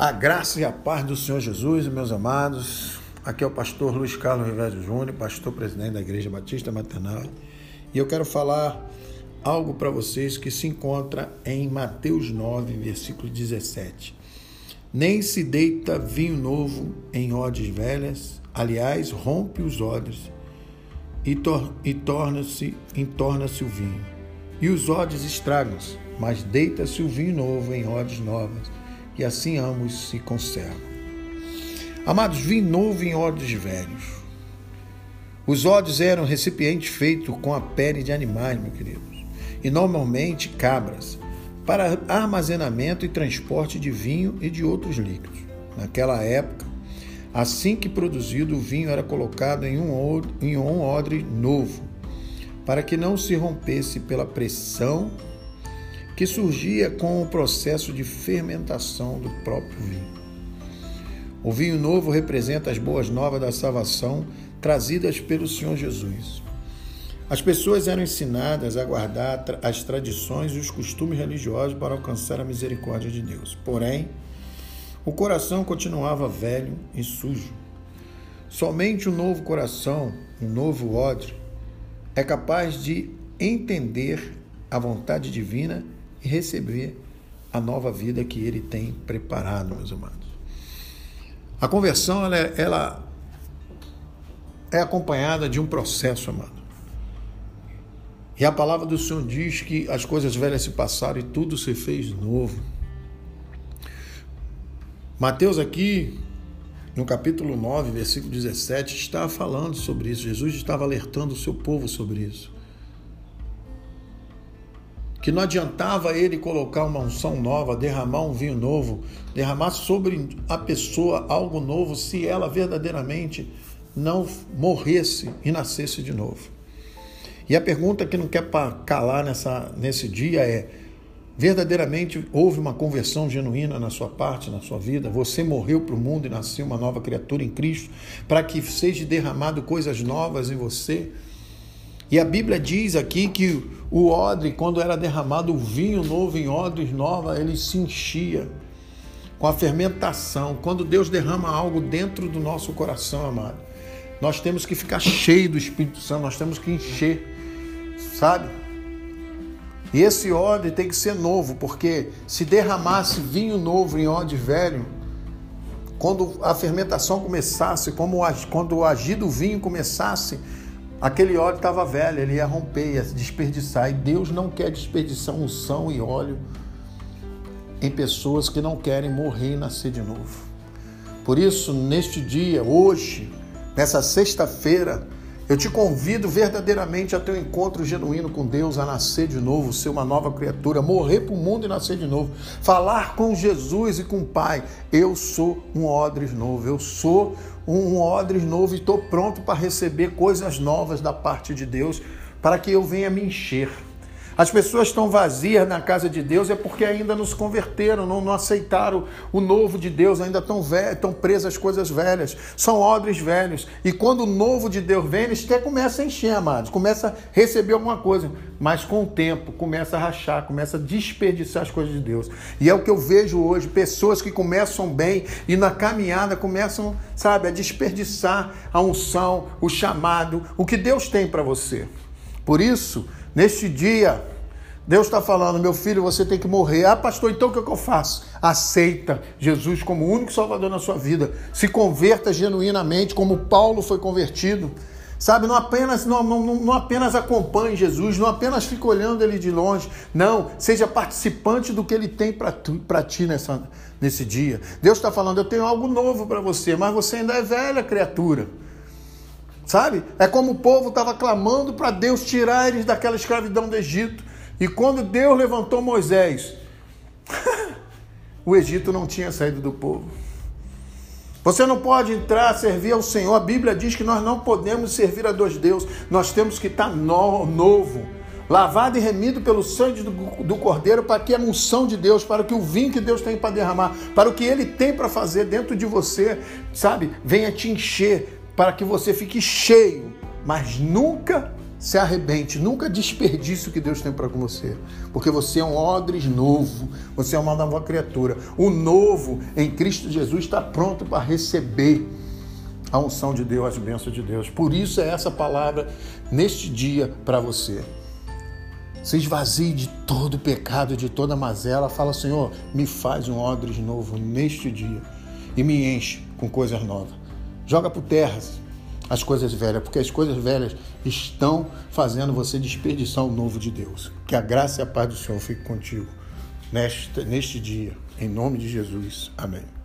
A graça e a paz do Senhor Jesus, meus amados. Aqui é o pastor Luiz Carlos Rivero Júnior, pastor presidente da Igreja Batista Maternal. E eu quero falar algo para vocês que se encontra em Mateus 9, versículo 17. Nem se deita vinho novo em odres velhas, aliás, rompe os odres e, tor e torna-se entorna-se o vinho. E os odres estragam-se, mas deita-se o vinho novo em odres novas e assim ambos se conservam. Amados, vinho novo em odres velhos. Os odres eram recipientes feitos com a pele de animais, meus queridos, e normalmente cabras, para armazenamento e transporte de vinho e de outros líquidos. Naquela época, assim que produzido, o vinho era colocado em um, em um odre novo, para que não se rompesse pela pressão que surgia com o processo de fermentação do próprio vinho. O vinho novo representa as boas novas da salvação trazidas pelo Senhor Jesus. As pessoas eram ensinadas a guardar as tradições e os costumes religiosos para alcançar a misericórdia de Deus. Porém, o coração continuava velho e sujo. Somente um novo coração, um novo odre, é capaz de entender a vontade divina e receber a nova vida que ele tem preparado, meus amados. A conversão ela, é, ela é acompanhada de um processo, amado. E a palavra do Senhor diz que as coisas velhas se passaram e tudo se fez novo. Mateus aqui, no capítulo 9, versículo 17, está falando sobre isso. Jesus estava alertando o seu povo sobre isso que não adiantava ele colocar uma unção nova, derramar um vinho novo, derramar sobre a pessoa algo novo, se ela verdadeiramente não morresse e nascesse de novo. E a pergunta que não quer calar nessa, nesse dia é: verdadeiramente houve uma conversão genuína na sua parte, na sua vida? Você morreu para o mundo e nasceu uma nova criatura em Cristo, para que seja derramado coisas novas em você? E a Bíblia diz aqui que o odre, quando era derramado o vinho novo em odres nova, ele se enchia com a fermentação. Quando Deus derrama algo dentro do nosso coração, amado, nós temos que ficar cheio do Espírito Santo, nós temos que encher, sabe? E esse odre tem que ser novo, porque se derramasse vinho novo em odre velho, quando a fermentação começasse, como quando o agir do vinho começasse, Aquele óleo estava velho, ele ia romper, ia se desperdiçar. E Deus não quer desperdiçar unção e óleo em pessoas que não querem morrer e nascer de novo. Por isso, neste dia, hoje, nessa sexta-feira, eu te convido verdadeiramente a ter um encontro genuíno com Deus, a nascer de novo, ser uma nova criatura, morrer para o mundo e nascer de novo, falar com Jesus e com o Pai. Eu sou um odres novo, eu sou um odres novo e estou pronto para receber coisas novas da parte de Deus, para que eu venha me encher as pessoas estão vazias na casa de Deus é porque ainda não se converteram, não, não aceitaram o novo de Deus, ainda estão, velhos, estão presas às coisas velhas, são odres velhos. E quando o novo de Deus vem, eles até começam a encher, amados, começa a receber alguma coisa, mas com o tempo começa a rachar, começa a desperdiçar as coisas de Deus. E é o que eu vejo hoje, pessoas que começam bem e na caminhada começam, sabe, a desperdiçar a unção, o chamado, o que Deus tem para você. Por isso, Neste dia, Deus está falando, meu filho, você tem que morrer. Ah, pastor, então o que, é que eu faço? Aceita Jesus como o único salvador na sua vida. Se converta genuinamente, como Paulo foi convertido. Sabe, não apenas, não, não, não apenas acompanhe Jesus, não apenas fique olhando ele de longe. Não, seja participante do que ele tem para ti nessa, nesse dia. Deus está falando, eu tenho algo novo para você, mas você ainda é velha criatura. Sabe? É como o povo estava clamando para Deus tirar eles daquela escravidão do Egito. E quando Deus levantou Moisés, o Egito não tinha saído do povo. Você não pode entrar servir ao Senhor. A Bíblia diz que nós não podemos servir a dois deuses. Nós temos que estar no, novo, lavado e remido pelo sangue do, do Cordeiro, para que a unção de Deus, para que o vinho que Deus tem para derramar, para o que Ele tem para fazer dentro de você, sabe, venha te encher, para que você fique cheio, mas nunca se arrebente, nunca desperdice o que Deus tem para com você, porque você é um odres novo, você é uma nova criatura. O novo em Cristo Jesus está pronto para receber a unção de Deus, as bênçãos de Deus. Por isso é essa palavra neste dia para você. Se esvazie de todo pecado, de toda mazela. Fala, Senhor, me faz um odres novo neste dia e me enche com coisas novas. Joga por terra as coisas velhas, porque as coisas velhas estão fazendo você desperdiçar o novo de Deus. Que a graça e a paz do Senhor fique contigo neste, neste dia. Em nome de Jesus. Amém.